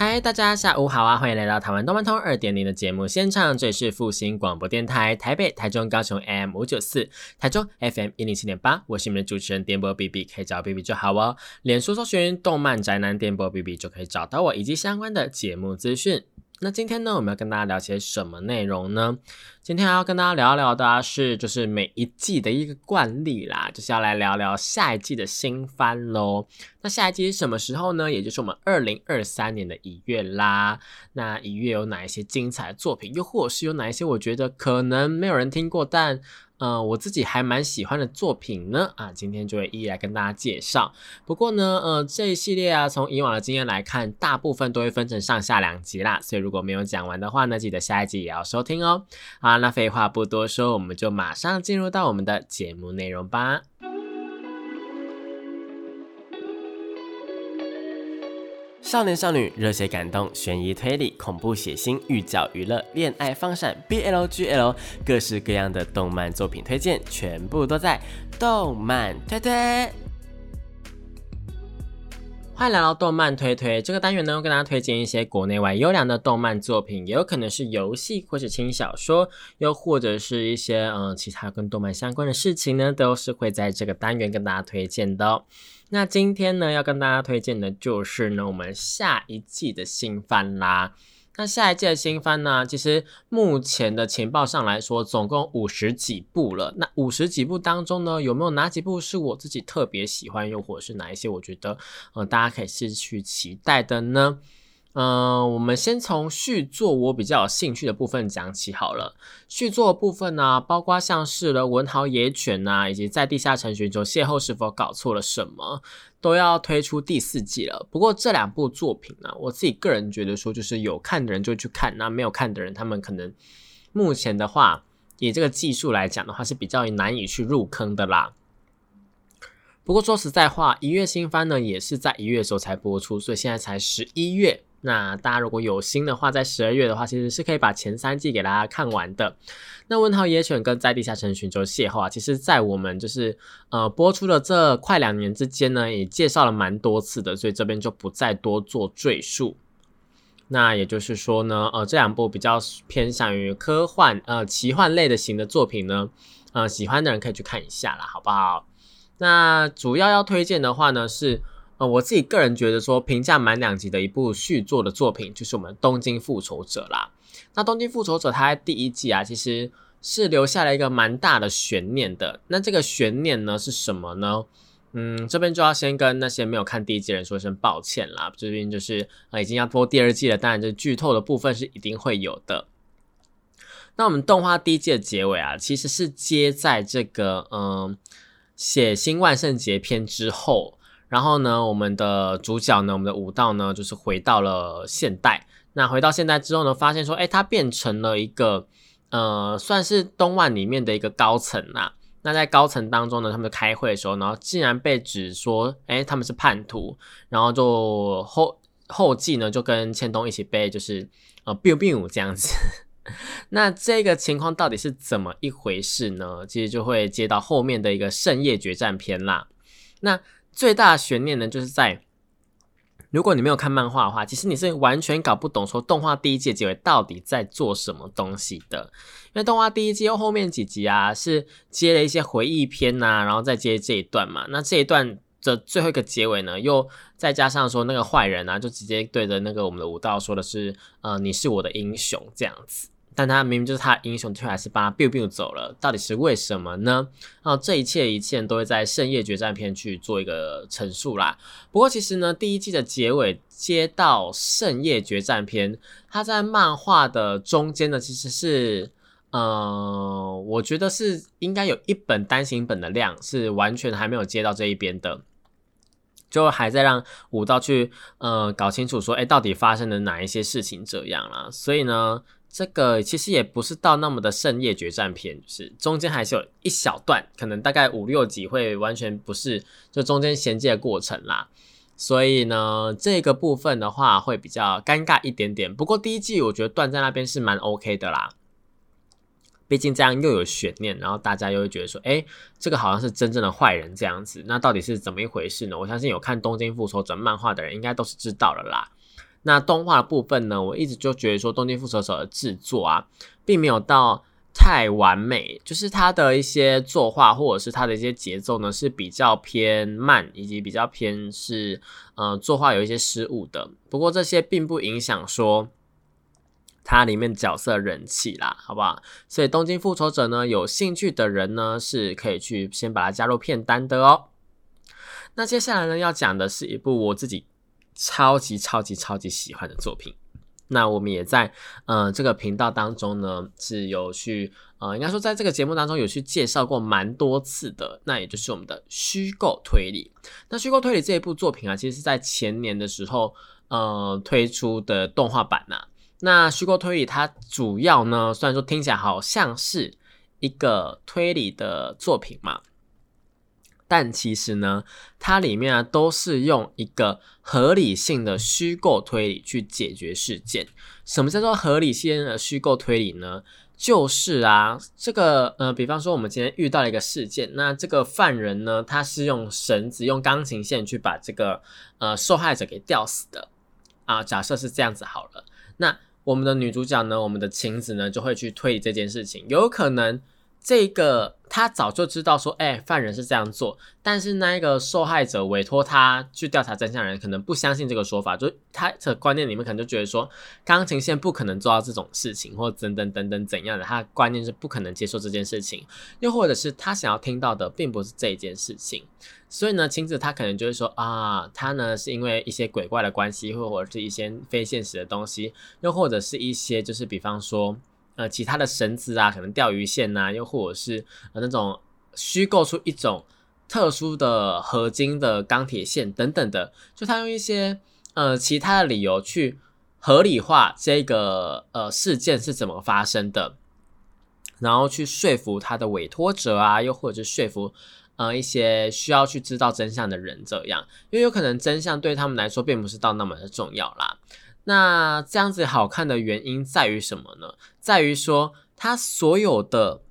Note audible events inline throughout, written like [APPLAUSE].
嗨，大家下午好啊！欢迎来到台湾动漫通二点零的节目现场，这里是复兴广播电台台北、台中、高雄 M 五九四，台中 FM 一零七点八，我是你们的主持人电波 B B，可以找 B B 就好哦。脸书搜寻动漫宅男电波 B B 就可以找到我以及相关的节目资讯。那今天呢，我们要跟大家聊些什么内容呢？今天要跟大家聊聊的是，就是每一季的一个惯例啦，就是要来聊聊下一季的新番喽。那下一季是什么时候呢？也就是我们二零二三年的一月啦。那一月有哪一些精彩的作品？又或是有哪一些我觉得可能没有人听过，但呃，我自己还蛮喜欢的作品呢，啊，今天就会一一来跟大家介绍。不过呢，呃，这一系列啊，从以往的经验来看，大部分都会分成上下两集啦，所以如果没有讲完的话呢，记得下一集也要收听哦。好，那废话不多说，我们就马上进入到我们的节目内容吧。少年少女、热血感动、悬疑推理、恐怖血腥、寓教于乐、恋爱放闪、BLGL，各式各样的动漫作品推荐，全部都在动漫推推。欢迎来到动漫推推这个单元呢，跟大家推荐一些国内外优良的动漫作品，也有可能是游戏或是轻小说，又或者是一些嗯其他跟动漫相关的事情呢，都是会在这个单元跟大家推荐的。哦那今天呢，要跟大家推荐的就是呢，我们下一季的新番啦。那下一季的新番呢，其实目前的情报上来说，总共五十几部了。那五十几部当中呢，有没有哪几部是我自己特别喜欢，又或者是哪一些我觉得，呃，大家可以是去期待的呢？嗯，我们先从续作我比较有兴趣的部分讲起好了。续作部分呢，包括像是了文豪野犬呐，以及在地下城寻求邂逅是否搞错了什么，都要推出第四季了。不过这两部作品呢，我自己个人觉得说，就是有看的人就去看，那没有看的人，他们可能目前的话，以这个技术来讲的话，是比较难以去入坑的啦。不过说实在话，一月新番呢，也是在一月的时候才播出，所以现在才十一月。那大家如果有心的话，在十二月的话，其实是可以把前三季给大家看完的。那《问号野犬》跟《在地下城寻求邂逅》啊，其实在我们就是呃播出的这快两年之间呢，也介绍了蛮多次的，所以这边就不再多做赘述。那也就是说呢，呃，这两部比较偏向于科幻呃奇幻类的型的作品呢，呃，喜欢的人可以去看一下啦，好不好？那主要要推荐的话呢是。呃，我自己个人觉得说评价满两集的一部续作的作品，就是我们《东京复仇者》啦。那《东京复仇者》它第一季啊，其实是留下了一个蛮大的悬念的。那这个悬念呢是什么呢？嗯，这边就要先跟那些没有看第一季的人说一声抱歉啦。这边就是呃已经要播第二季了，当然这剧透的部分是一定会有的。那我们动画第一季的结尾啊，其实是接在这个嗯血腥万圣节篇之后。然后呢，我们的主角呢，我们的武道呢，就是回到了现代。那回到现代之后呢，发现说，哎，他变成了一个，呃，算是东万里面的一个高层啦。那在高层当中呢，他们开会的时候，然后竟然被指说，哎，他们是叛徒。然后就后后继呢，就跟千冬一起被就是呃 biu biu 这样子。[LAUGHS] 那这个情况到底是怎么一回事呢？其实就会接到后面的一个圣夜决战篇啦。那最大的悬念呢，就是在如果你没有看漫画的话，其实你是完全搞不懂说动画第一季结尾到底在做什么东西的。因为动画第一季后面几集啊，是接了一些回忆篇呐，然后再接这一段嘛。那这一段的最后一个结尾呢，又再加上说那个坏人啊，就直接对着那个我们的武道说的是，呃，你是我的英雄这样子。但他明明就是他的英雄，却还是把他 biu biu 走了，到底是为什么呢？啊，这一切一切都会在圣夜决战篇去做一个陈述啦。不过其实呢，第一季的结尾接到圣夜决战篇，它在漫画的中间呢，其实是，呃，我觉得是应该有一本单行本的量是完全还没有接到这一边的。就还在让武道去呃搞清楚说，哎，到底发生了哪一些事情这样啦。所以呢，这个其实也不是到那么的圣夜决战篇，就是中间还是有一小段，可能大概五六集会完全不是就中间衔接的过程啦。所以呢，这个部分的话会比较尴尬一点点。不过第一季我觉得断在那边是蛮 OK 的啦，毕竟这样又有悬念，然后大家又会觉得说，哎，这个好像是真正的坏人这样子。那到底是怎么一回事呢？我相信有看《东京复仇者》漫画的人应该都是知道了啦。那动画的部分呢，我一直就觉得说，《东京复仇者》的制作啊，并没有到。太完美，就是它的一些作画或者是它的一些节奏呢，是比较偏慢，以及比较偏是呃作画有一些失误的。不过这些并不影响说它里面角色人气啦，好不好？所以《东京复仇者》呢，有兴趣的人呢是可以去先把它加入片单的哦。那接下来呢，要讲的是一部我自己超级超级超级喜欢的作品。那我们也在呃这个频道当中呢，是有去呃应该说在这个节目当中有去介绍过蛮多次的，那也就是我们的虚构推理。那虚构推理这一部作品啊，其实是在前年的时候呃推出的动画版呐。那虚构推理它主要呢，虽然说听起来好像是一个推理的作品嘛。但其实呢，它里面啊都是用一个合理性的虚构推理去解决事件。什么叫做合理性的虚构推理呢？就是啊，这个呃，比方说我们今天遇到了一个事件，那这个犯人呢，他是用绳子、用钢琴线去把这个呃受害者给吊死的啊。假设是这样子好了，那我们的女主角呢，我们的晴子呢，就会去推理这件事情，有可能。这个他早就知道说，哎，犯人是这样做，但是那一个受害者委托他去调查真相人，可能不相信这个说法，就他的观念里面可能就觉得说，钢琴线不可能做到这种事情，或等等等等怎样的，他的观念是不可能接受这件事情，又或者是他想要听到的并不是这一件事情，所以呢，亲子他可能就会说啊，他呢是因为一些鬼怪的关系，或或者是一些非现实的东西，又或者是一些就是比方说。呃，其他的绳子啊，可能钓鱼线呐，又或者是呃那种虚构出一种特殊的合金的钢铁线等等的，就他用一些呃其他的理由去合理化这个呃事件是怎么发生的，然后去说服他的委托者啊，又或者是说服呃一些需要去知道真相的人，这样，因为有可能真相对他们来说并不是到那么的重要啦。那这样子好看的原因在于什么呢？在于说，它所有的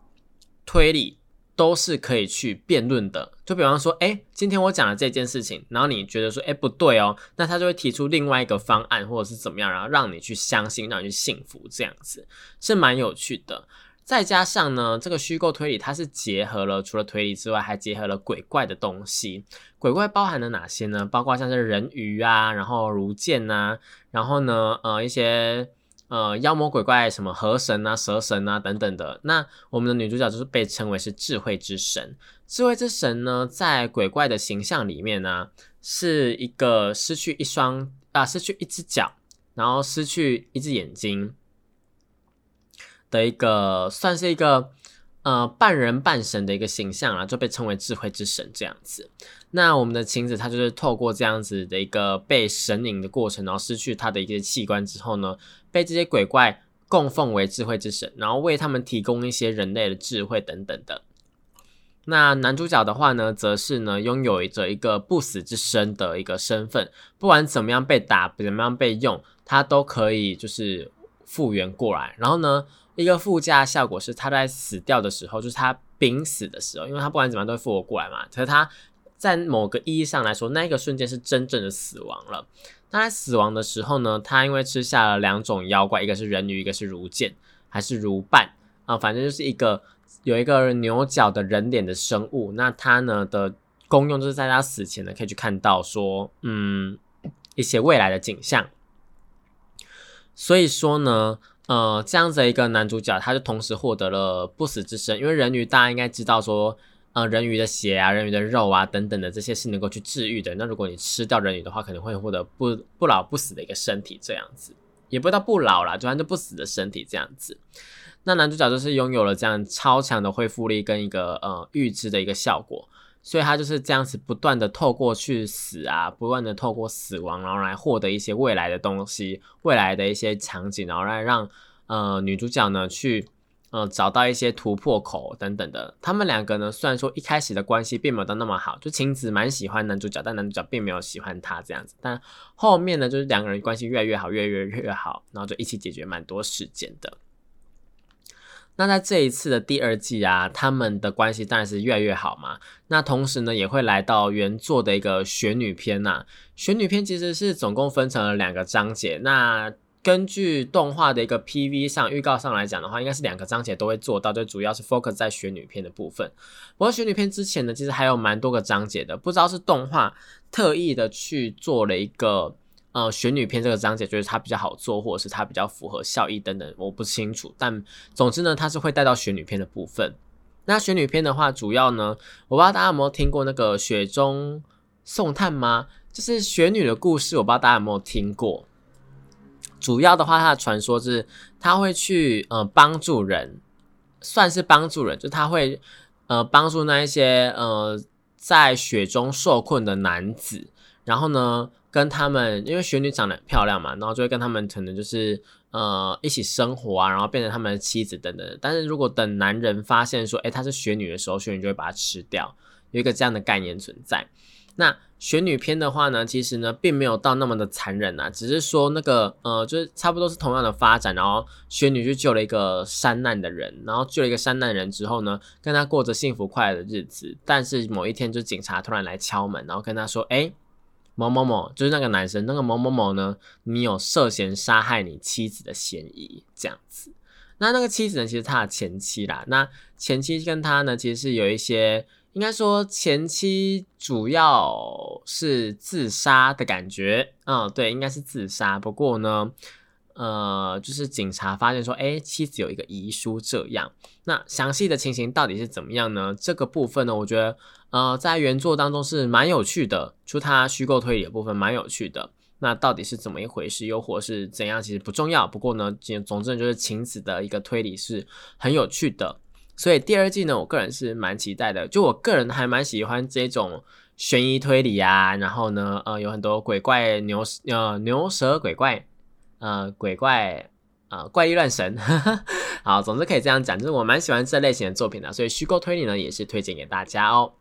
推理都是可以去辩论的。就比方说，哎，今天我讲了这件事情，然后你觉得说，哎，不对哦，那他就会提出另外一个方案，或者是怎么样，然后让你去相信，让你去信服，这样子是蛮有趣的。再加上呢，这个虚构推理它是结合了除了推理之外，还结合了鬼怪的东西。鬼怪包含了哪些呢？包括像是人鱼啊，然后如剑呐，然后呢，呃，一些呃妖魔鬼怪，什么河神啊、蛇神啊等等的。那我们的女主角就是被称为是智慧之神。智慧之神呢，在鬼怪的形象里面呢，是一个失去一双啊，失去一只脚，然后失去一只眼睛。的一个算是一个呃半人半神的一个形象啊，就被称为智慧之神这样子。那我们的晴子她就是透过这样子的一个被神隐的过程，然后失去她的一些器官之后呢，被这些鬼怪供奉为智慧之神，然后为他们提供一些人类的智慧等等的。那男主角的话呢，则是呢拥有着一个不死之身的一个身份，不管怎么样被打，怎么样被用，他都可以就是复原过来。然后呢？一个附加效果是，他在死掉的时候，就是他濒死的时候，因为他不管怎么样都会复活过来嘛。可是他在某个意义上来说，那个瞬间是真正的死亡了。他在死亡的时候呢，他因为吃下了两种妖怪，一个是人鱼，一个是如剑，还是如伴啊？反正就是一个有一个牛角的人脸的生物。那他呢的功用就是在他死前呢，可以去看到说，嗯，一些未来的景象。所以说呢。呃，这样子的一个男主角，他就同时获得了不死之身，因为人鱼大家应该知道说，呃，人鱼的血啊、人鱼的肉啊等等的这些是能够去治愈的。那如果你吃掉人鱼的话，可能会获得不不老不死的一个身体，这样子也不知道不老啦，就反正不死的身体这样子。那男主角就是拥有了这样超强的恢复力跟一个呃预知的一个效果。所以他就是这样子，不断的透过去死啊，不断的透过死亡，然后来获得一些未来的东西，未来的一些场景，然后来让呃女主角呢去呃找到一些突破口等等的。他们两个呢，虽然说一开始的关系并没有到那么好，就晴子蛮喜欢男主角，但男主角并没有喜欢她这样子。但后面呢，就是两个人关系越来越好，越来越越好，然后就一起解决蛮多事件的。那在这一次的第二季啊，他们的关系当然是越来越好嘛。那同时呢，也会来到原作的一个玄女篇呐。玄女篇其实是总共分成了两个章节。那根据动画的一个 PV 上预告上来讲的话，应该是两个章节都会做到，就主要是 focus 在玄女篇的部分。不过玄女篇之前呢，其实还有蛮多个章节的，不知道是动画特意的去做了一个。呃，玄女篇这个章节就是它比较好做，或者是它比较符合效益等等，我不清楚。但总之呢，它是会带到玄女篇的部分。那玄女篇的话，主要呢，我不知道大家有没有听过那个雪中送炭吗？就是玄女的故事，我不知道大家有没有听过。主要的话，它的传说是他会去呃帮助人，算是帮助人，就他会呃帮助那一些呃在雪中受困的男子，然后呢。跟他们，因为雪女长得很漂亮嘛，然后就会跟他们可能就是呃一起生活啊，然后变成他们的妻子等等。但是如果等男人发现说，哎，她是雪女的时候，雪女就会把她吃掉，有一个这样的概念存在。那雪女篇的话呢，其实呢并没有到那么的残忍啊，只是说那个呃，就是差不多是同样的发展，然后雪女去救了一个山难的人，然后救了一个山难人之后呢，跟他过着幸福快乐的日子。但是某一天，就警察突然来敲门，然后跟他说，哎。某某某就是那个男生，那个某某某呢？你有涉嫌杀害你妻子的嫌疑，这样子。那那个妻子呢？其实他的前妻啦。那前妻跟他呢，其实是有一些，应该说前妻主要是自杀的感觉。嗯，对，应该是自杀。不过呢。呃，就是警察发现说，哎，妻子有一个遗书，这样。那详细的情形到底是怎么样呢？这个部分呢，我觉得，呃，在原作当中是蛮有趣的，就它虚构推理的部分蛮有趣的。那到底是怎么一回事，又或是怎样，其实不重要。不过呢，总之就是晴子的一个推理是很有趣的。所以第二季呢，我个人是蛮期待的。就我个人还蛮喜欢这种悬疑推理啊，然后呢，呃，有很多鬼怪牛呃牛蛇鬼怪。呃，鬼怪，呃，怪力乱神，[LAUGHS] 好，总之可以这样讲，就是我蛮喜欢这类型的作品的，所以虚构推理呢也是推荐给大家哦。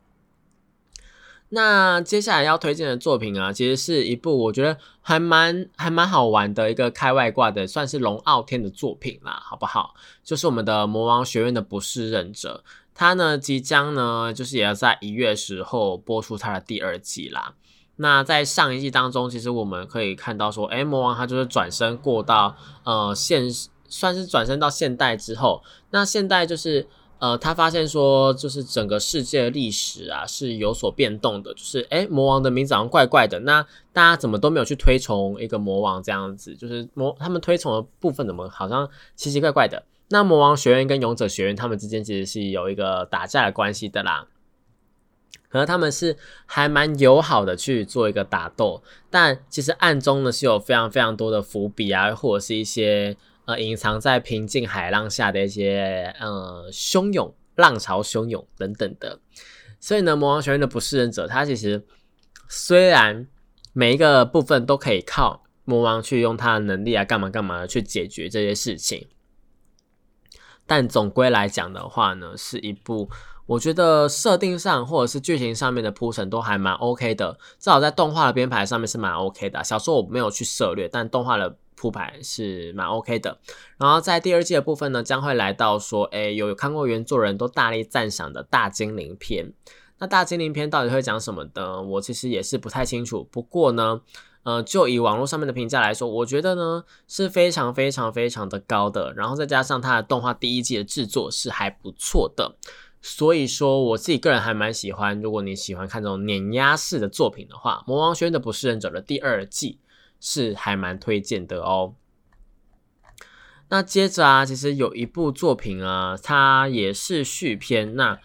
那接下来要推荐的作品啊，其实是一部我觉得还蛮还蛮好玩的一个开外挂的，算是龙傲天的作品啦，好不好？就是我们的魔王学院的不是忍者，他呢即将呢就是也要在一月时候播出他的第二季啦。那在上一季当中，其实我们可以看到说，哎，魔王他就是转身过到呃现，算是转身到现代之后，那现代就是呃他发现说，就是整个世界的历史啊是有所变动的，就是哎魔王的名字好像怪怪的，那大家怎么都没有去推崇一个魔王这样子，就是魔他们推崇的部分怎么好像奇奇怪怪的？那魔王学院跟勇者学院他们之间其实是有一个打架的关系的啦。可能他们是还蛮友好的去做一个打斗，但其实暗中呢是有非常非常多的伏笔啊，或者是一些呃隐藏在平静海浪下的一些呃汹涌浪潮汹涌等等的。所以呢，魔王学院的不是忍者，他其实虽然每一个部分都可以靠魔王去用他的能力啊，干嘛干嘛的去解决这些事情，但总归来讲的话呢，是一部。我觉得设定上或者是剧情上面的铺陈都还蛮 OK 的，至少在动画的编排上面是蛮 OK 的。小说我没有去涉略，但动画的铺排是蛮 OK 的。然后在第二季的部分呢，将会来到说，哎，有看过原作人都大力赞赏的大精灵篇。那大精灵篇到底会讲什么的？我其实也是不太清楚。不过呢，呃，就以网络上面的评价来说，我觉得呢是非常非常非常的高的。然后再加上它的动画第一季的制作是还不错的。所以说，我自己个人还蛮喜欢。如果你喜欢看这种碾压式的作品的话，《魔王学院的不是忍者》的第二季是还蛮推荐的哦。那接着啊，其实有一部作品啊，它也是续篇。那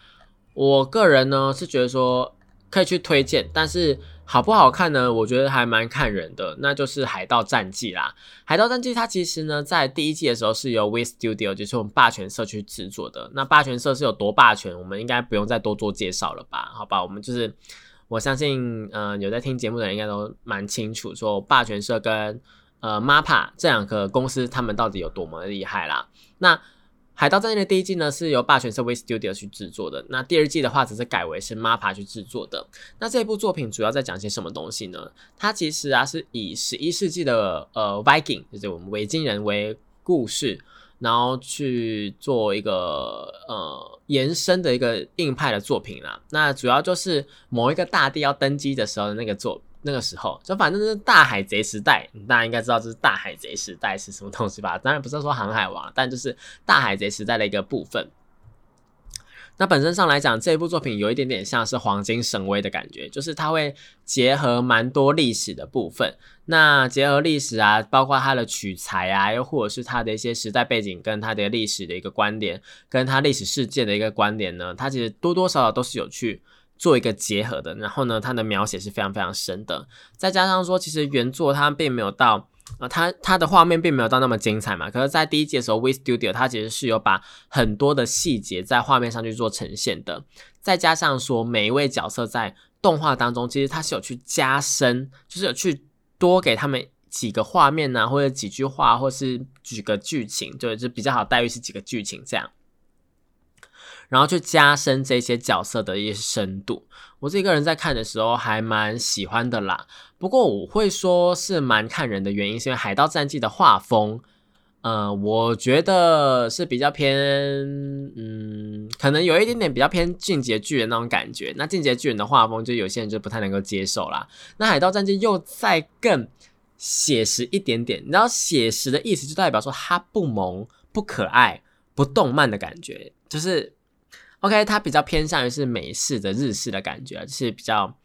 我个人呢是觉得说可以去推荐，但是。好不好看呢？我觉得还蛮看人的，那就是《海盗战记》啦。《海盗战记》它其实呢，在第一季的时候是由 We Studio，就是我们霸权社去制作的。那霸权社是有多霸权，我们应该不用再多做介绍了吧？好吧，我们就是我相信，嗯，有在听节目的人应该都蛮清楚，说霸权社跟呃 MAPA 这两个公司他们到底有多么厉害啦。那海盗战记的第一季呢，是由霸权社会 Studio 去制作的。那第二季的话，只是改为是 MAPA 去制作的。那这部作品主要在讲些什么东西呢？它其实啊，是以十一世纪的呃 Viking，就是我们维京人为故事，然后去做一个呃延伸的一个硬派的作品啦。那主要就是某一个大帝要登基的时候的那个作。那个时候，就反正是大海贼时代，大家应该知道这是大海贼时代是什么东西吧？当然不是说航海王，但就是大海贼时代的一个部分。那本身上来讲，这部作品有一点点像是黄金神威的感觉，就是它会结合蛮多历史的部分。那结合历史啊，包括它的取材啊，又或者是它的一些时代背景跟它的历史的一个观点，跟它历史事件的一个观点呢，它其实多多少少都是有去。做一个结合的，然后呢，它的描写是非常非常深的，再加上说，其实原作它并没有到，呃，它它的画面并没有到那么精彩嘛。可是，在第一季的时候，We Studio 它其实是有把很多的细节在画面上去做呈现的，再加上说，每一位角色在动画当中，其实它是有去加深，就是有去多给他们几个画面呐，或者几句话，或是几个剧情，就，就比较好待遇是几个剧情这样。然后去加深这些角色的一些深度，我自己个人在看的时候还蛮喜欢的啦。不过我会说是蛮看人的原因，是因为《海盗战记》的画风，呃，我觉得是比较偏，嗯，可能有一点点比较偏进阶巨人那种感觉。那进阶巨人的画风，就有些人就不太能够接受啦。那《海盗战记》又再更写实一点点，你知道写实的意思就代表说它不萌、不可爱、不动漫的感觉，就是。OK，它比较偏向于是美式的日式的感觉，就是比较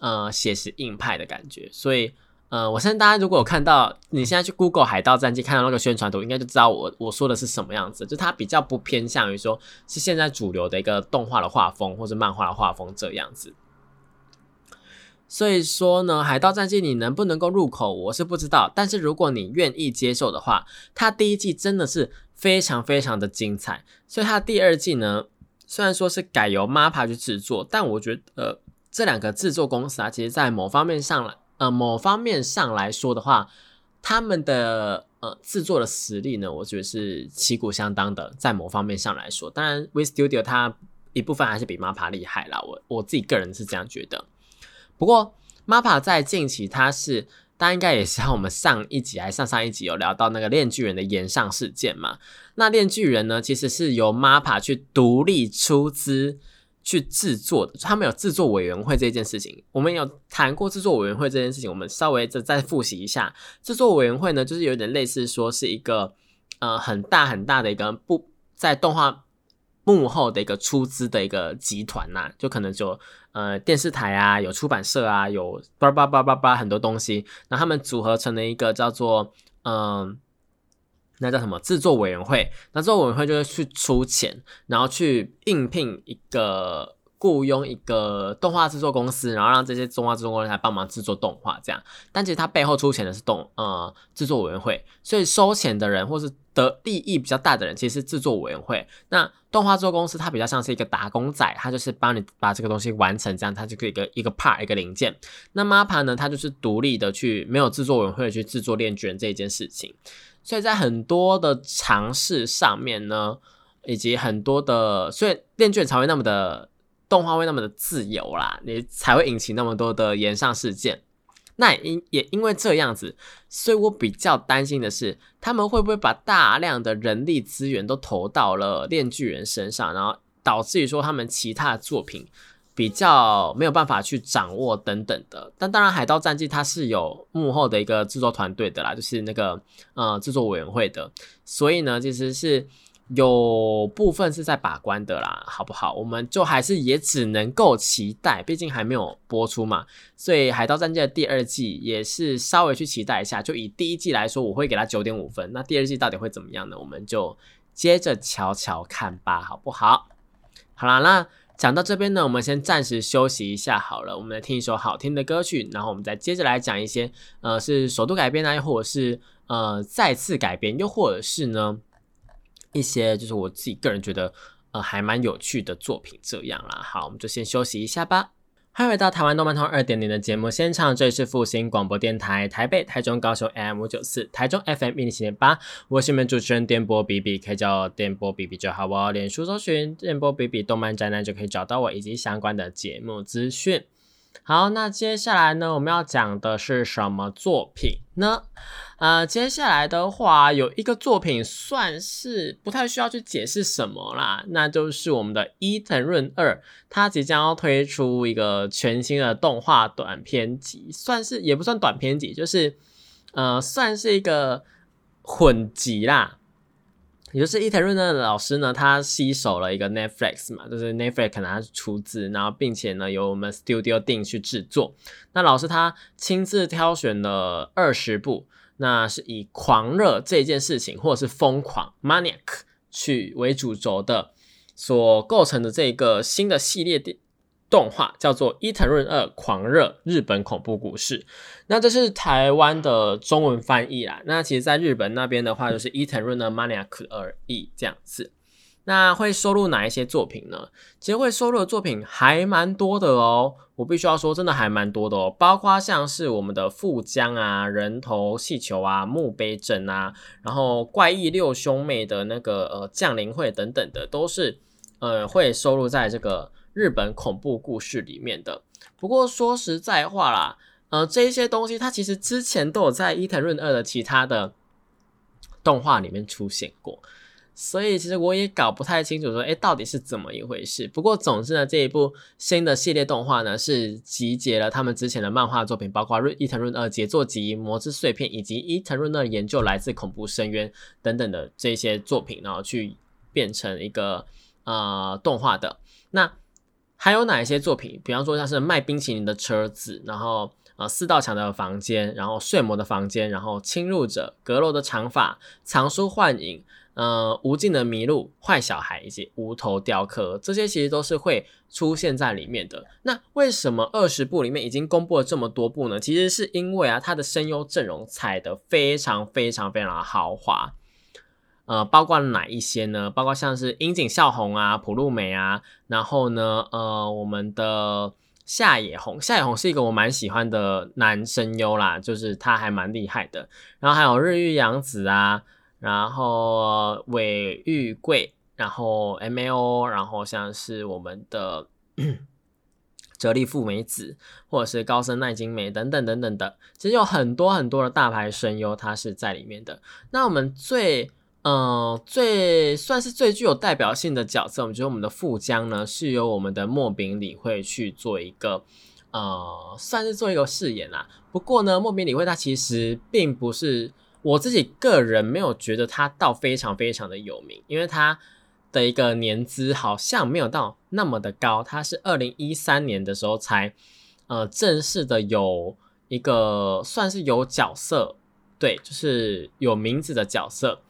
呃写实硬派的感觉。所以呃，我相信大家如果有看到你现在去 Google《海盗战记》看到那个宣传图，应该就知道我我说的是什么样子。就它比较不偏向于说是现在主流的一个动画的画风或者漫画的画风这样子。所以说呢，《海盗战记》你能不能够入口，我是不知道。但是如果你愿意接受的话，它第一季真的是非常非常的精彩。所以它第二季呢？虽然说是改由 MAPA 去制作，但我觉得这两个制作公司啊，其实在某方面上来，呃，某方面上来说的话，他们的呃制作的实力呢，我觉得是旗鼓相当的。在某方面上来说，当然 We Studio 它一部分还是比 MAPA 厉害啦，我我自己个人是这样觉得。不过 MAPA 在近期它是。大家应该也像我们上一集还上上一集有聊到那个炼巨人的延上事件嘛？那炼巨人呢，其实是由 MAPA 去独立出资去制作的，他们有制作委员会这件事情。我们有谈过制作委员会这件事情，我们稍微再再复习一下。制作委员会呢，就是有点类似说是一个呃很大很大的一个不在动画。幕后的一个出资的一个集团呐，就可能就呃电视台啊，有出版社啊，有叭叭叭叭叭很多东西，那他们组合成了一个叫做嗯，那叫什么制作委员会？那制作委员会就是去出钱，然后去应聘一个。雇佣一个动画制作公司，然后让这些动画制作公司来帮忙制作动画，这样。但其实他背后出钱的是动呃制作委员会，所以收钱的人或是的利益比较大的人，其实是制作委员会。那动画制作公司它比较像是一个打工仔，它就是帮你把这个东西完成，这样它就可以一个一个 part 一个零件。那 MAPA 呢，它就是独立的去没有制作委员会去制作链卷这一件事情。所以在很多的尝试上面呢，以及很多的，所以链卷才会那么的。动画会那么的自由啦，你才会引起那么多的延上事件。那也因也因为这样子，所以我比较担心的是，他们会不会把大量的人力资源都投到了炼巨人身上，然后导致于说他们其他的作品比较没有办法去掌握等等的。但当然，《海盗战记》它是有幕后的一个制作团队的啦，就是那个呃制作委员会的，所以呢，其实是。有部分是在把关的啦，好不好？我们就还是也只能够期待，毕竟还没有播出嘛。所以《海盗战记》的第二季也是稍微去期待一下。就以第一季来说，我会给他九点五分。那第二季到底会怎么样呢？我们就接着瞧瞧看吧，好不好？好啦，那讲到这边呢，我们先暂时休息一下好了。我们来听一首好听的歌曲，然后我们再接着来讲一些，呃，是首度改编啊，又或者是呃再次改编，又或者是呢？一些就是我自己个人觉得，呃，还蛮有趣的作品，这样啦。好，我们就先休息一下吧。欢迎回到台湾动漫通二点零的节目现场，这里是复兴广播电台台北、台中、高雄 M 五九四，台中 FM 一零七点八，我是你们主持人电波比比，可以叫我电波比比就好哦。脸书搜寻电波比比动漫宅男就可以找到我以及相关的节目资讯。好，那接下来呢，我们要讲的是什么作品呢？呃，接下来的话有一个作品算是不太需要去解释什么啦，那就是我们的伊藤润二，它即将要推出一个全新的动画短片集，算是也不算短片集，就是呃，算是一个混集啦。也就是伊藤润二的老师呢，他吸手了一个 Netflix 嘛，就是 Netflix 可能他是出资，然后并且呢由我们 Studio 定去制作。那老师他亲自挑选了二十部，那是以狂热这件事情或者是疯狂 Maniac 去为主轴的所构成的这个新的系列电。动画叫做《伊藤润二狂热日本恐怖故事》，那这是台湾的中文翻译啦。那其实，在日本那边的话，就是伊藤润二 Maniac 而已这样子。那会收录哪一些作品呢？其实会收录的作品还蛮多的哦。我必须要说，真的还蛮多的哦。包括像是我们的富江啊、人头气球啊、墓碑镇啊，然后怪异六兄妹的那个呃降临会等等的，都是呃会收录在这个。日本恐怖故事里面的，不过说实在话啦，呃，这一些东西它其实之前都有在伊藤润二的其他的动画里面出现过，所以其实我也搞不太清楚说，哎，到底是怎么一回事。不过总之呢，这一部新的系列动画呢，是集结了他们之前的漫画作品，包括伊藤润二杰作集《魔之碎片》以及伊藤润二研究来自恐怖深渊等等的这些作品，然后去变成一个呃动画的那。还有哪一些作品？比方说像是卖冰淇淋的车子，然后呃四道墙的房间，然后睡魔的房间，然后侵入者阁楼的长发藏书幻影，呃无尽的迷路坏小孩以及无头雕刻，这些其实都是会出现在里面的。那为什么二十部里面已经公布了这么多部呢？其实是因为啊，它的声优阵容踩得非常非常非常的豪华。呃，包括哪一些呢？包括像是樱井孝宏啊、浦露美啊，然后呢，呃，我们的夏野宏，夏野宏是一个我蛮喜欢的男声优啦，就是他还蛮厉害的。然后还有日玉阳子啊，然后尾玉贵，然后 M.A.O，然后像是我们的 [COUGHS] 哲利富美子，或者是高森奈津美等等等等的，其实有很多很多的大牌声优，他是在里面的。那我们最嗯，最算是最具有代表性的角色，我们觉得我们的富江呢，是由我们的莫炳理会去做一个，呃，算是做一个饰演啦。不过呢，莫炳理会他其实并不是我自己个人没有觉得他到非常非常的有名，因为他的一个年资好像没有到那么的高，他是二零一三年的时候才呃正式的有一个算是有角色，对，就是有名字的角色。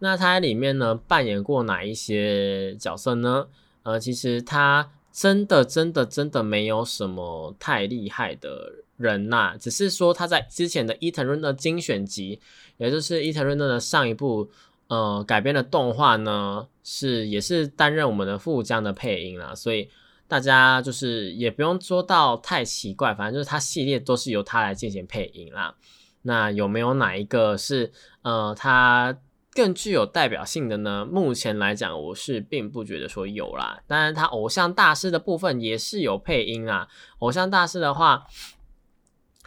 那他在里面呢扮演过哪一些角色呢？呃，其实他真的真的真的没有什么太厉害的人呐，只是说他在之前的伊藤润的精选集，也就是伊藤润的上一部呃改编的动画呢，是也是担任我们的富江的配音啦，所以大家就是也不用说到太奇怪，反正就是他系列都是由他来进行配音啦。那有没有哪一个是呃他？更具有代表性的呢？目前来讲，我是并不觉得说有啦。当然，他偶像大师的部分也是有配音啊。偶像大师的话，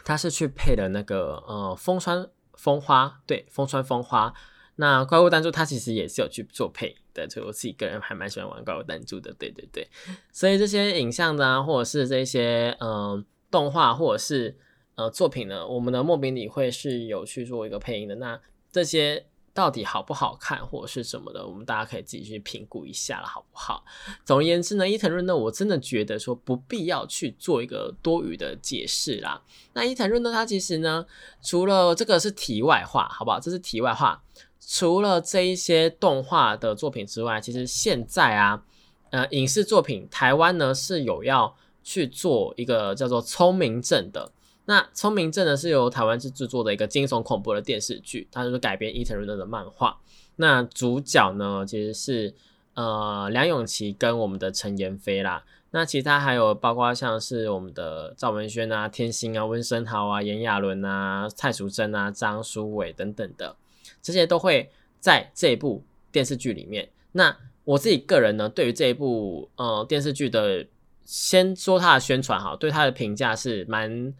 他是去配的那个呃风川风花，对，风川风花。那怪物弹珠他其实也是有去做配的，就我自己个人还蛮喜欢玩怪物弹珠的，对对对。所以这些影像呢，或者是这些嗯动画或者是呃作品呢，我们的莫比里会是有去做一个配音的。那这些。到底好不好看或者是什么的，我们大家可以自己去评估一下了，好不好？总而言之呢，伊藤润呢，我真的觉得说不必要去做一个多余的解释啦。那伊藤润呢，他其实呢，除了这个是题外话，好不好？这是题外话。除了这一些动画的作品之外，其实现在啊，呃，影视作品台湾呢是有要去做一个叫做《聪明症》的。那《聪明症》呢，是由台湾制制作的一个惊悚恐怖的电视剧，它就是改编伊藤润二的漫画。那主角呢，其实是呃梁咏琪跟我们的陈妍霏啦。那其他还有包括像是我们的赵文轩啊、天心啊、温升豪啊、炎亚纶啊、蔡淑珍啊、张书伟等等的，这些都会在这部电视剧里面。那我自己个人呢，对于这一部呃电视剧的，先说它的宣传哈，对它的评价是蛮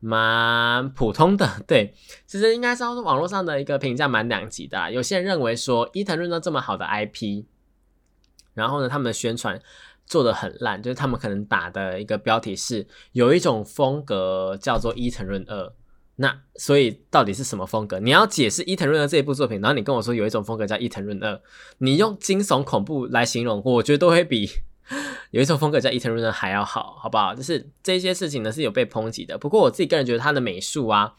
蛮普通的。对，[LAUGHS] 其实应该说网络上的一个评价蛮两极的。有些人认为说伊藤润二这么好的 IP，然后呢，他们的宣传。做的很烂，就是他们可能打的一个标题是有一种风格叫做伊藤润二，那所以到底是什么风格？你要解释伊藤润二这一部作品，然后你跟我说有一种风格叫伊藤润二，你用惊悚恐怖来形容，我觉得都会比 [LAUGHS] 有一种风格叫伊藤润二还要好，好不好？就是这些事情呢是有被抨击的，不过我自己个人觉得他的美术啊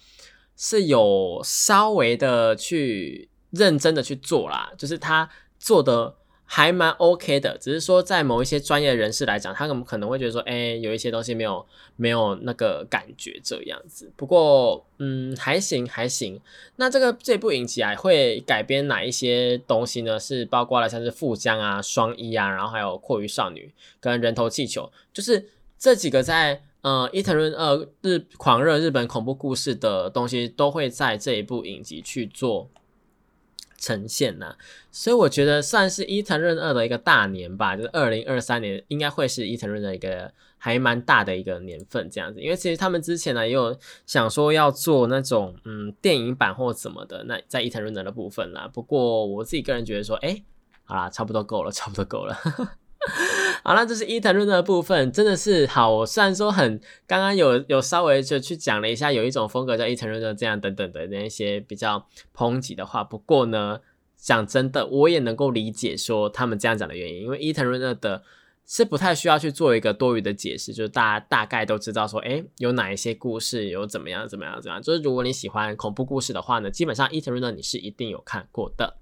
是有稍微的去认真的去做啦，就是他做的。还蛮 OK 的，只是说在某一些专业人士来讲，他们可能会觉得说，哎，有一些东西没有没有那个感觉这样子。不过，嗯，还行还行。那这个这部影集啊，会改编哪一些东西呢？是包括了像是富江啊、双一啊，然后还有阔鱼少女跟人头气球，就是这几个在呃伊藤润二日狂热日本恐怖故事的东西，都会在这一部影集去做。呈现呐，所以我觉得算是伊藤润二的一个大年吧，就是二零二三年应该会是伊藤润的一个还蛮大的一个年份这样子。因为其实他们之前呢也有想说要做那种嗯电影版或怎么的，那在伊藤润二的部分啦。不过我自己个人觉得说，哎，好啦，差不多够了，差不多够了。[LAUGHS] 好了，这是伊藤润的部分，真的是好。我虽然说很刚刚有有稍微就去讲了一下，有一种风格叫伊藤润的这样等等的那些比较抨击的话。不过呢，讲真的，我也能够理解说他们这样讲的原因，因为伊藤润二的是不太需要去做一个多余的解释，就是大家大概都知道说，哎，有哪一些故事有怎么样怎么样怎么样。就是如果你喜欢恐怖故事的话呢，基本上伊藤润二你是一定有看过的。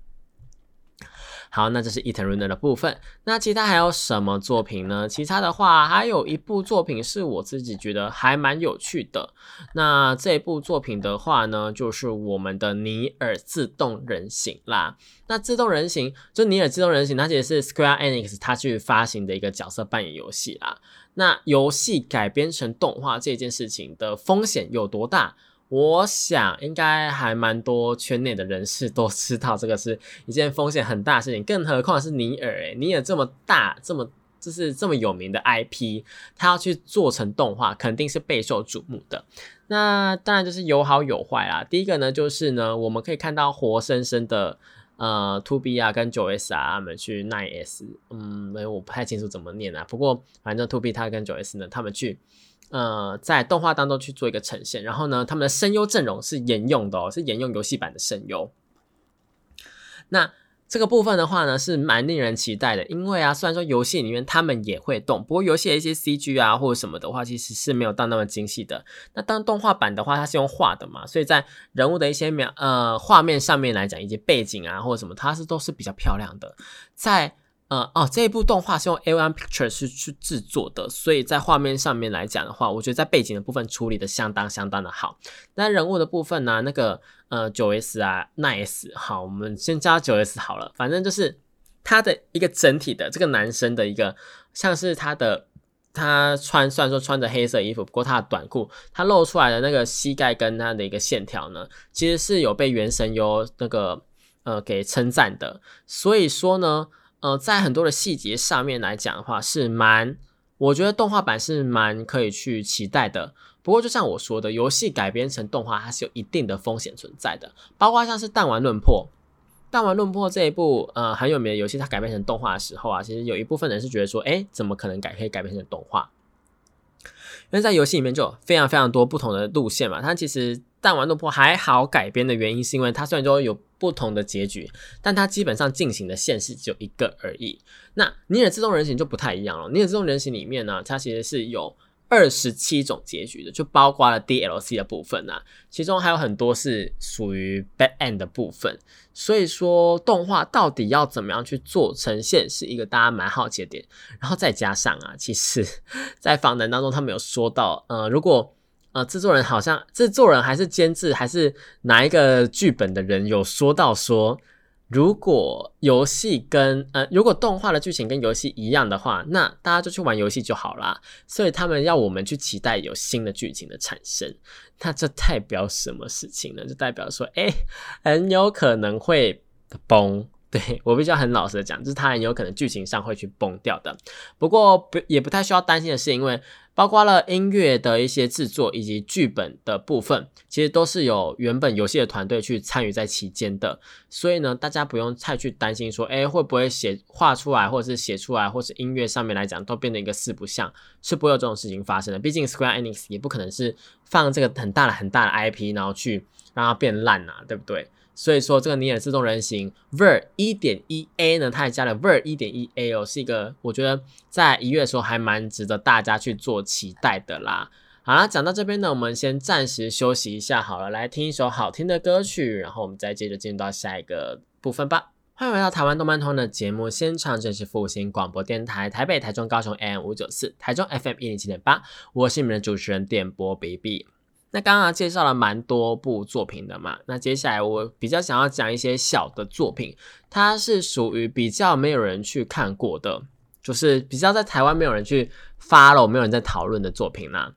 好，那这是伊藤润的部分。那其他还有什么作品呢？其他的话，还有一部作品是我自己觉得还蛮有趣的。那这部作品的话呢，就是我们的《尼尔：自动人形》啦。那自动人形就《尼尔：自动人形》，它其实是 Square Enix 它去发行的一个角色扮演游戏啦。那游戏改编成动画这件事情的风险有多大？我想应该还蛮多圈内的人士都知道，这个是一件风险很大的事情。更何况是尼尔，诶，尼尔这么大，这么就是这么有名的 IP，他要去做成动画，肯定是备受瞩目的。那当然就是有好有坏啦。第一个呢，就是呢，我们可以看到活生生的呃，to B 啊跟九 S 啊他们去 Nine S，嗯，我不太清楚怎么念啊。不过反正 to B 他跟九 S 呢，他们去。呃，在动画当中去做一个呈现，然后呢，他们的声优阵容是沿用的哦，是沿用游戏版的声优。那这个部分的话呢，是蛮令人期待的，因为啊，虽然说游戏里面他们也会动，不过游戏的一些 CG 啊或者什么的话，其实是没有到那么精细的。那当动画版的话，它是用画的嘛，所以在人物的一些描呃画面上面来讲，以及背景啊或者什么，它是都是比较漂亮的，在。呃哦，这一部动画是用 A1 Picture 是去制作的，所以在画面上面来讲的话，我觉得在背景的部分处理的相当相当的好。那人物的部分呢，那个呃九 S 啊，Nice，好，我们先加九 S 好了。反正就是他的一个整体的这个男生的一个，像是他的他穿虽然说穿着黑色衣服，不过他的短裤，他露出来的那个膝盖跟他的一个线条呢，其实是有被原神优那个呃给称赞的。所以说呢。呃，在很多的细节上面来讲的话，是蛮，我觉得动画版是蛮可以去期待的。不过，就像我说的，游戏改编成动画，它是有一定的风险存在的。包括像是《弹丸论破》，《弹丸论破》这一部呃很有名的游戏，它改编成动画的时候啊，其实有一部分人是觉得说，哎，怎么可能改可以改编成动画？因为在游戏里面就有非常非常多不同的路线嘛。它其实。弹丸论破还好改编的原因，是因为它虽然说有不同的结局，但它基本上进行的线是只有一个而已。那尼尔自动人形就不太一样了。尼尔自动人形里面呢，它其实是有二十七种结局的，就包括了 DLC 的部分啊，其中还有很多是属于 bad end 的部分。所以说，动画到底要怎么样去做呈现，是一个大家蛮好奇的点。然后再加上啊，其实在访谈当中，他们有说到，呃，如果呃，制作人好像制作人还是监制还是哪一个剧本的人有说到说，如果游戏跟呃，如果动画的剧情跟游戏一样的话，那大家就去玩游戏就好啦。所以他们要我们去期待有新的剧情的产生，那这代表什么事情呢？就代表说，哎，很有可能会崩。[LAUGHS] 对我比较很老实的讲，就是它很有可能剧情上会去崩掉的。不过不也不太需要担心的是，因为包括了音乐的一些制作以及剧本的部分，其实都是有原本游戏的团队去参与在其间的。所以呢，大家不用太去担心说，哎，会不会写画出来，或者是写出来，或是音乐上面来讲都变成一个四不像，是不会有这种事情发生的。毕竟 Square Enix 也不可能是放这个很大的很大的 IP，然后去让它变烂啊，对不对？所以说，这个尼尔自动人形 Ver 一点一 A 呢，它也加了 Ver 一点一 A 哦，是一个我觉得在一月的时候还蛮值得大家去做期待的啦。好啦，讲到这边呢，我们先暂时休息一下好了，来听一首好听的歌曲，然后我们再接着进入到下一个部分吧。欢迎回到台湾动漫通的节目现场，这是复兴广播电台台北、台中、高雄 AM 五九四，台中 FM 一零七点八，我是你们的主持人电波 baby。那刚刚介绍了蛮多部作品的嘛，那接下来我比较想要讲一些小的作品，它是属于比较没有人去看过的，就是比较在台湾没有人去发了，没有人在讨论的作品啦。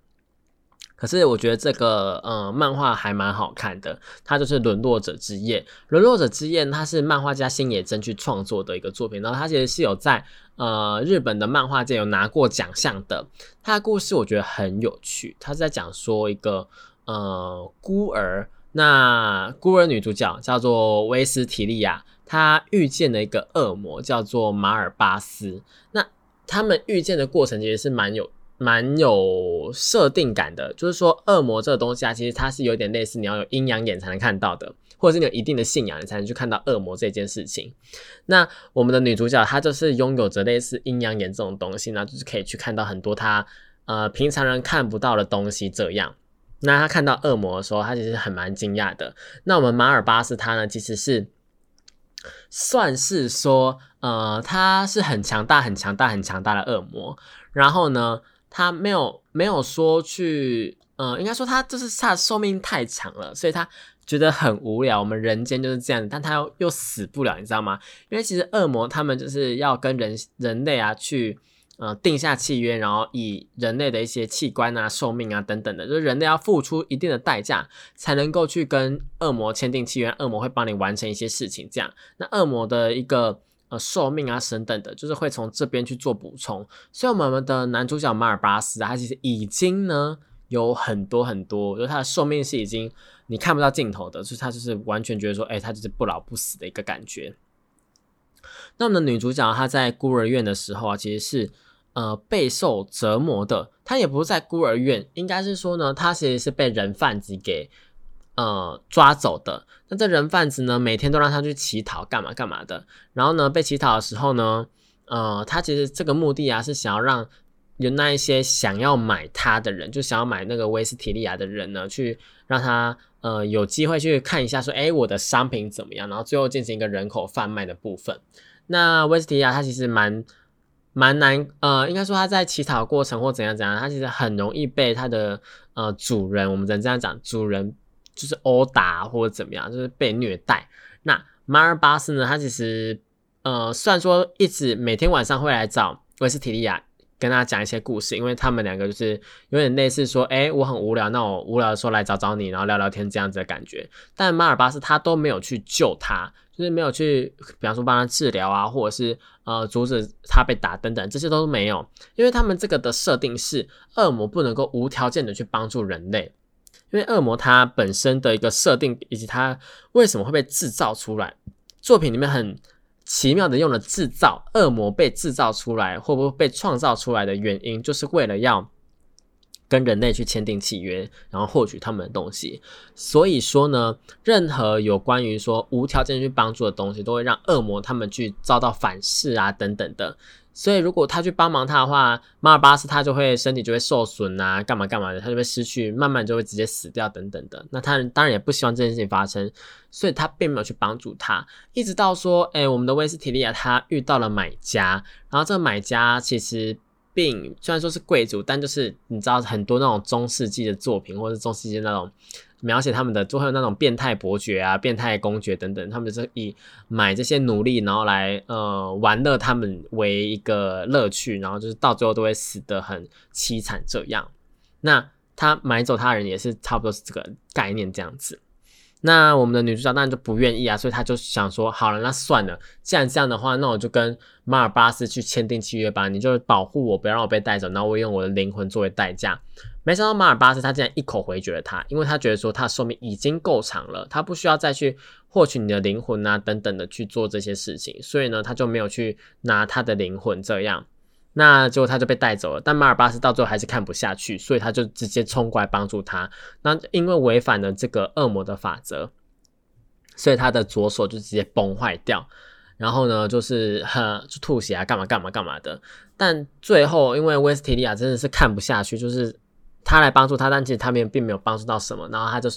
可是我觉得这个呃漫画还蛮好看的，它就是《沦落者之夜》。《沦落者之夜》它是漫画家星野真去创作的一个作品，然后它其实是有在呃日本的漫画界有拿过奖项的。它的故事我觉得很有趣，它是在讲说一个呃孤儿，那孤儿女主角叫做威斯提利亚，她遇见了一个恶魔叫做马尔巴斯。那他们遇见的过程其实是蛮有。蛮有设定感的，就是说恶魔这个东西啊，其实它是有点类似你要有阴阳眼才能看到的，或者是你有一定的信仰，你才能去看到恶魔这件事情。那我们的女主角她就是拥有着类似阴阳眼这种东西呢，就是可以去看到很多她呃平常人看不到的东西。这样，那她看到恶魔的时候，她其实很蛮惊讶的。那我们马尔巴斯他呢，其实是算是说呃，他是很强大、很强大、很强大的恶魔，然后呢。他没有没有说去，嗯，应该说他就是他的寿命太长了，所以他觉得很无聊。我们人间就是这样，但他又又死不了，你知道吗？因为其实恶魔他们就是要跟人人类啊去，呃，定下契约，然后以人类的一些器官啊、寿命啊等等的，就是人类要付出一定的代价才能够去跟恶魔签订契约，恶魔会帮你完成一些事情。这样，那恶魔的一个。呃，寿命啊，等等的，就是会从这边去做补充。所以我们的男主角马尔巴斯，他其实已经呢有很多很多，就是他的寿命是已经你看不到尽头的，所以他就是完全觉得说，哎，他就是不老不死的一个感觉。那我们的女主角她在孤儿院的时候啊，其实是呃备受折磨的。她也不是在孤儿院，应该是说呢，她其实是被人贩子给。呃，抓走的那这人贩子呢，每天都让他去乞讨，干嘛干嘛的。然后呢，被乞讨的时候呢，呃，他其实这个目的啊，是想要让有那一些想要买他的人，就想要买那个威斯提利亚的人呢，去让他呃有机会去看一下，说，哎，我的商品怎么样？然后最后进行一个人口贩卖的部分。那威斯提利亚他其实蛮蛮难，呃，应该说他在乞讨过程或怎样怎样，他其实很容易被他的呃主人，我们只能这样讲，主人。就是殴打或者怎么样，就是被虐待。那马尔巴斯呢？他其实呃，虽然说一直每天晚上会来找威斯提利亚，跟他讲一些故事，因为他们两个就是有点类似说，哎，我很无聊，那我无聊的时候来找找你，然后聊聊天这样子的感觉。但马尔巴斯他都没有去救他，就是没有去，比方说帮他治疗啊，或者是呃阻止他被打等等，这些都没有，因为他们这个的设定是恶魔不能够无条件的去帮助人类。因为恶魔它本身的一个设定，以及它为什么会被制造出来，作品里面很奇妙的用了制造恶魔被制造出来，会不会被创造出来的原因，就是为了要跟人类去签订契约，然后获取他们的东西。所以说呢，任何有关于说无条件去帮助的东西，都会让恶魔他们去遭到反噬啊，等等的。所以，如果他去帮忙他的话，马尔巴斯他就会身体就会受损啊，干嘛干嘛的，他就会失去，慢慢就会直接死掉等等的。那他当然也不希望这件事情发生，所以他并没有去帮助他，一直到说，哎，我们的威斯提利亚他遇到了买家，然后这个买家其实并虽然说是贵族，但就是你知道很多那种中世纪的作品或者中世纪那种描写他们的，就会有那种变态伯爵啊、变态公爵等等，他们是以买这些奴隶，然后来呃玩乐他们为一个乐趣，然后就是到最后都会死得很凄惨这样。那他买走他人也是差不多是这个概念这样子。那我们的女主角当然就不愿意啊，所以她就想说，好了，那算了，既然这样的话，那我就跟马尔巴斯去签订契约吧，你就保护我，不要让我被带走，然后我用我的灵魂作为代价。没想到马尔巴斯他竟然一口回绝了他，因为他觉得说他的寿命已经够长了，他不需要再去获取你的灵魂啊等等的去做这些事情，所以呢，他就没有去拿他的灵魂这样。那结果他就被带走了，但马尔巴斯到最后还是看不下去，所以他就直接冲过来帮助他。那因为违反了这个恶魔的法则，所以他的左手就直接崩坏掉，然后呢就是呵就吐血啊，干嘛干嘛干嘛的。但最后因为威斯提利亚真的是看不下去，就是他来帮助他，但其实他们并没有帮助到什么。然后他就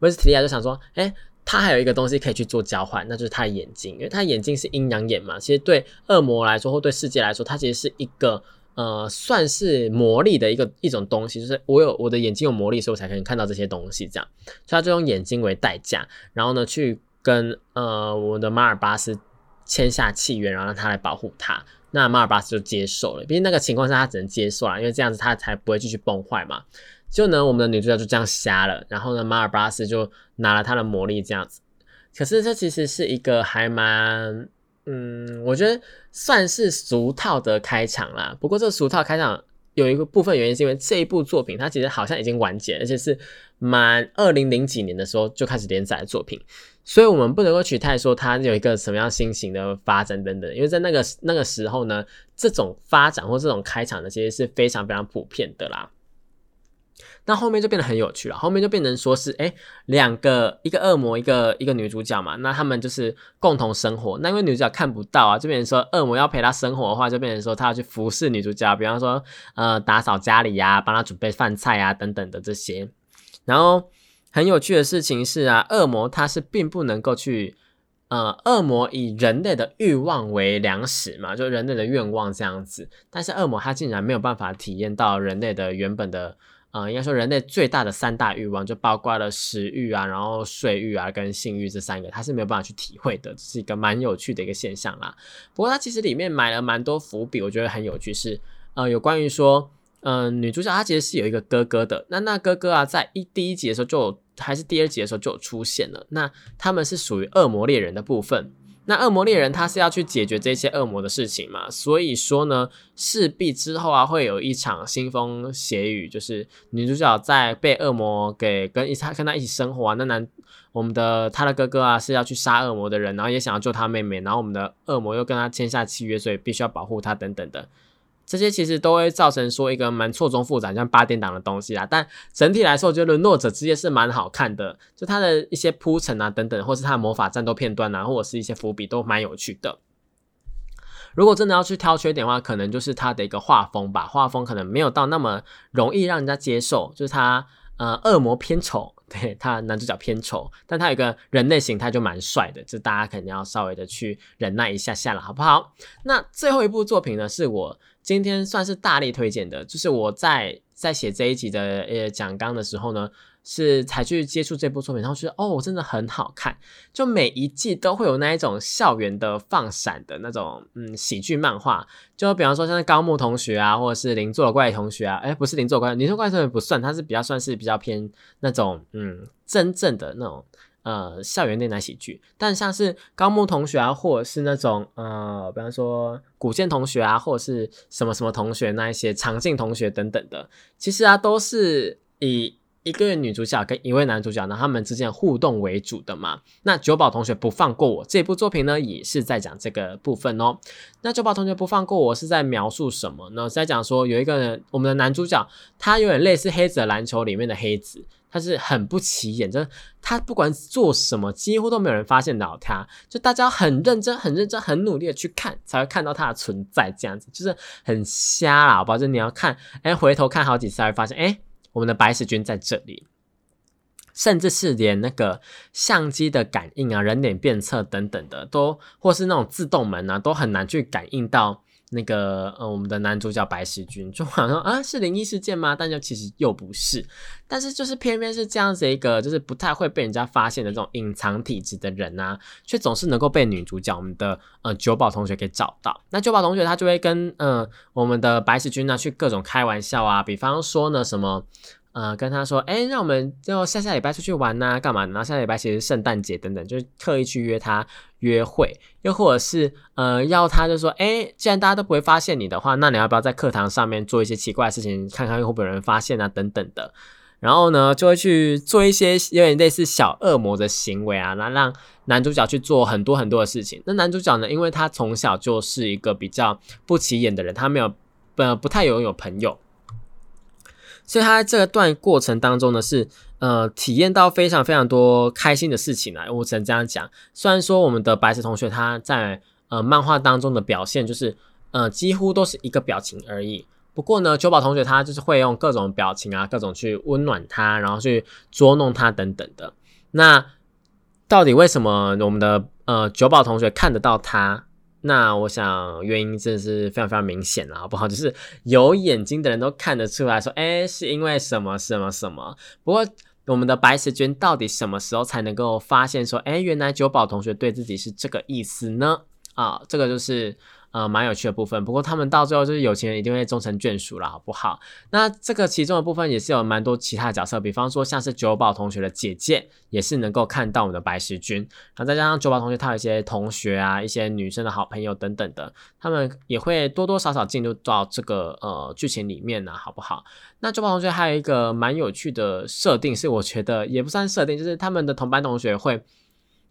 威斯提利亚就想说，哎。他还有一个东西可以去做交换，那就是他的眼睛，因为他眼睛是阴阳眼嘛。其实对恶魔来说，或对世界来说，它其实是一个呃，算是魔力的一个一种东西。就是我有我的眼睛有魔力，所以我才可以看到这些东西。这样，所以他就用眼睛为代价，然后呢，去跟呃我的马尔巴斯签下契约，然后让他来保护他。那马尔巴斯就接受了，毕竟那个情况下他只能接受啦，因为这样子他才不会继续崩坏嘛。就呢，我们的女主角就这样瞎了，然后呢，马尔巴斯就拿了他的魔力这样子。可是这其实是一个还蛮，嗯，我觉得算是俗套的开场啦。不过这个俗套开场有一个部分原因是因为这一部作品它其实好像已经完结，而且是满二零零几年的时候就开始连载的作品，所以我们不能够取代说它有一个什么样新型的发展等等。因为在那个那个时候呢，这种发展或这种开场呢，其实是非常非常普遍的啦。那后面就变得很有趣了，后面就变成说是，哎，两个一个恶魔，一个一个女主角嘛，那他们就是共同生活。那因为女主角看不到啊，就变成说恶魔要陪她生活的话，就变成说他要去服侍女主角，比方说呃打扫家里呀，帮她准备饭菜啊等等的这些。然后很有趣的事情是啊，恶魔他是并不能够去，呃，恶魔以人类的欲望为粮食嘛，就人类的愿望这样子，但是恶魔他竟然没有办法体验到人类的原本的。啊，应该说人类最大的三大欲望就包括了食欲啊，然后睡欲啊，跟性欲这三个，他是没有办法去体会的，这是一个蛮有趣的一个现象啦。不过他其实里面埋了蛮多伏笔，我觉得很有趣，是呃有关于说，嗯，女主角她其实是有一个哥哥的，那那哥哥啊，在一第一集的时候就有还是第二集的时候就有出现了，那他们是属于恶魔猎人的部分。那恶魔猎人他是要去解决这些恶魔的事情嘛？所以说呢，势必之后啊会有一场腥风血雨，就是女主角在被恶魔给跟一他跟他一起生活啊。那男我们的他的哥哥啊是要去杀恶魔的人，然后也想要救他妹妹，然后我们的恶魔又跟他签下契约，所以必须要保护他等等的。这些其实都会造成说一个蛮错综复杂，像八点档的东西啦。但整体来说，我觉得《沦落者之夜》是蛮好看的，就它的一些铺陈啊等等，或是它的魔法战斗片段啊，或者是一些伏笔都蛮有趣的。如果真的要去挑缺点的话，可能就是它的一个画风吧，画风可能没有到那么容易让人家接受，就是它呃恶魔偏丑。对他男主角偏丑，但他有个人类形态就蛮帅的，就大家肯定要稍微的去忍耐一下下了，好不好？那最后一部作品呢，是我今天算是大力推荐的，就是我在在写这一集的呃讲纲的时候呢。是才去接触这部作品，然后觉得哦，真的很好看。就每一季都会有那一种校园的放闪的那种，嗯，喜剧漫画。就比方说像高木同学啊，或者是邻座怪同学啊，哎，不是邻座怪，邻座怪同学不算，他是比较算是比较偏那种，嗯，真正的那种呃校园恋爱喜剧。但像是高木同学啊，或者是那种呃，比方说古剑同学啊，或者是什么什么同学那一些长镜同学等等的，其实啊都是以。一个女主角跟一位男主角呢，他们之间互动为主的嘛。那九宝同学不放过我这部作品呢，也是在讲这个部分哦。那九宝同学不放过我是在描述什么呢？是在讲说有一个人我们的男主角，他有点类似黑子的篮球里面的黑子，他是很不起眼，就是他不管做什么，几乎都没有人发现到他，就大家很认真、很认真、很努力的去看，才会看到他的存在，这样子就是很瞎啦，好不好？就你要看，哎，回头看好几次才会发现，哎。我们的白石君在这里，甚至是连那个相机的感应啊、人脸辨测等等的，都或是那种自动门啊，都很难去感应到那个呃，我们的男主角白石君就好像啊是灵异事件吗？但又其实又不是，但是就是偏偏是这样子一个就是不太会被人家发现的这种隐藏体质的人啊，却总是能够被女主角我们的呃九宝同学给找到。那九宝同学他就会跟呃我们的白石君呢去各种开玩笑啊，比方说呢什么。呃，跟他说，哎，让我们就下下礼拜出去玩呐，干嘛？然后下礼拜其实圣诞节等等，就特意去约他约会，又或者是呃，要他就说，哎，既然大家都不会发现你的话，那你要不要在课堂上面做一些奇怪的事情，看看会不会有人发现啊，等等的。然后呢，就会去做一些有点类似小恶魔的行为啊，那让男主角去做很多很多的事情。那男主角呢，因为他从小就是一个比较不起眼的人，他没有呃不太拥有朋友。所以他在这段过程当中呢，是呃体验到非常非常多开心的事情啊，我只能这样讲。虽然说我们的白石同学他在呃漫画当中的表现就是呃几乎都是一个表情而已，不过呢，九宝同学他就是会用各种表情啊，各种去温暖他，然后去捉弄他等等的。那到底为什么我们的呃九宝同学看得到他？那我想原因真的是非常非常明显了，好不好？[LAUGHS] 就是有眼睛的人都看得出来说，哎，是因为什么什么什么。不过我们的白石君到底什么时候才能够发现说，哎，原来九宝同学对自己是这个意思呢？啊，这个就是。呃，蛮有趣的部分，不过他们到最后就是有钱人一定会终成眷属了，好不好？那这个其中的部分也是有蛮多其他角色，比方说像是九宝同学的姐姐，也是能够看到我们的白石君，然后再加上九宝同学他有一些同学啊，一些女生的好朋友等等的，他们也会多多少少进入到这个呃剧情里面呢，好不好？那九宝同学还有一个蛮有趣的设定，是我觉得也不算设定，就是他们的同班同学会。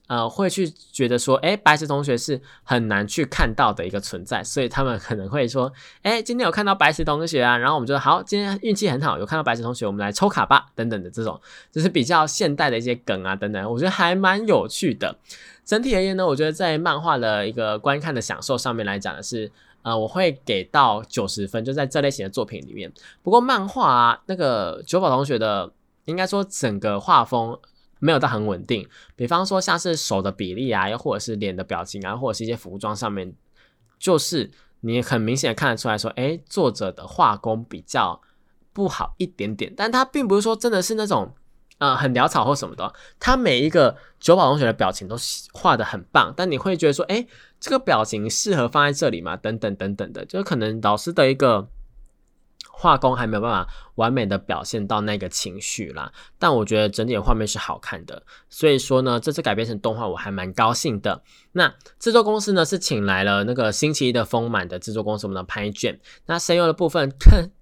呃，会去觉得说，哎，白石同学是很难去看到的一个存在，所以他们可能会说，哎，今天有看到白石同学啊，然后我们就好，今天运气很好，有看到白石同学，我们来抽卡吧，等等的这种，就是比较现代的一些梗啊，等等，我觉得还蛮有趣的。整体而言呢，我觉得在漫画的一个观看的享受上面来讲的是，呃，我会给到九十分，就在这类型的作品里面。不过漫画啊，那个九宝同学的，应该说整个画风。没有到很稳定，比方说像是手的比例啊，又或者是脸的表情啊，或者是一些服装上面，就是你很明显的看得出来说，哎，作者的画工比较不好一点点，但他并不是说真的是那种呃很潦草或什么的，他每一个九宝同学的表情都画的很棒，但你会觉得说，哎，这个表情适合放在这里吗？等等等等的，就是可能老师的一个。画工还没有办法完美的表现到那个情绪啦，但我觉得整体的画面是好看的，所以说呢，这次改编成动画我还蛮高兴的。那制作公司呢是请来了那个星期一的丰满的制作公司，我们的拍卷。那声优的部分。[LAUGHS]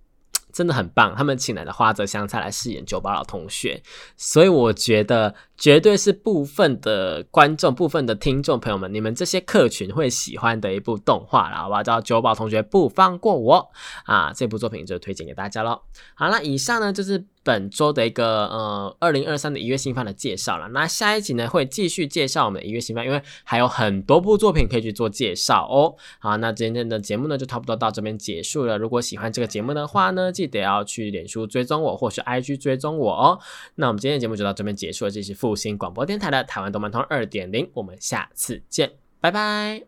真的很棒，他们请来的花泽香菜来饰演九宝老同学，所以我觉得绝对是部分的观众、部分的听众朋友们，你们这些客群会喜欢的一部动画了，好吧？叫九宝同学不放过我啊！这部作品就推荐给大家喽。好了，以上呢就是。本周的一个呃，二零二三的一月新番的介绍了。那下一集呢，会继续介绍我们的一月新番，因为还有很多部作品可以去做介绍哦。好，那今天的节目呢，就差不多到这边结束了。如果喜欢这个节目的话呢，记得要去脸书追踪我，或是 IG 追踪我哦。那我们今天的节目就到这边结束了。这是复兴广播电台的台湾动漫通二点零，我们下次见，拜拜。